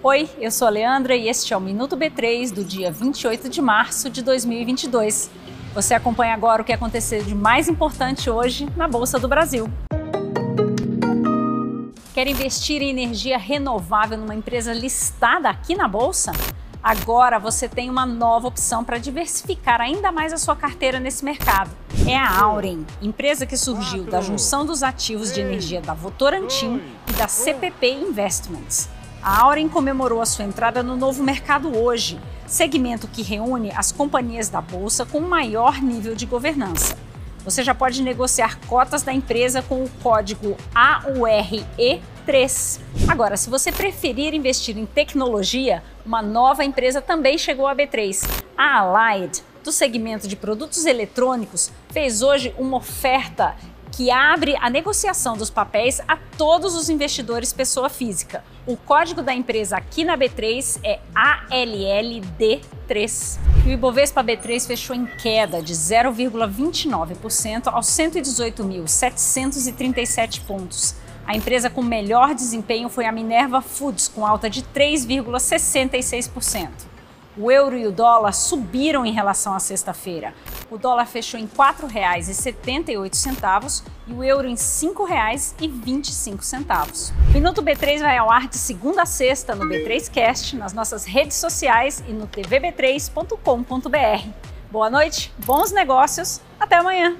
Oi, eu sou a Leandra e este é o Minuto B3 do dia 28 de março de 2022. Você acompanha agora o que aconteceu de mais importante hoje na Bolsa do Brasil. Quer investir em energia renovável numa empresa listada aqui na Bolsa? Agora você tem uma nova opção para diversificar ainda mais a sua carteira nesse mercado. É a Auren, empresa que surgiu da junção dos ativos de energia da Votorantim e da CPP Investments. A Auren comemorou a sua entrada no novo mercado hoje, segmento que reúne as companhias da bolsa com maior nível de governança. Você já pode negociar cotas da empresa com o código AURE3. Agora, se você preferir investir em tecnologia, uma nova empresa também chegou à B3. A Allied, do segmento de produtos eletrônicos, fez hoje uma oferta que abre a negociação dos papéis a todos os investidores pessoa física. O código da empresa aqui na B3 é ALLD3. E o Ibovespa B3 fechou em queda de 0,29% aos 118.737 pontos. A empresa com melhor desempenho foi a Minerva Foods, com alta de 3,66%. O euro e o dólar subiram em relação à sexta-feira. O dólar fechou em R$ 4,78 e o euro em R$ 5,25. Minuto B3 vai ao ar de segunda a sexta no B3Cast, nas nossas redes sociais e no tvb3.com.br. Boa noite, bons negócios, até amanhã!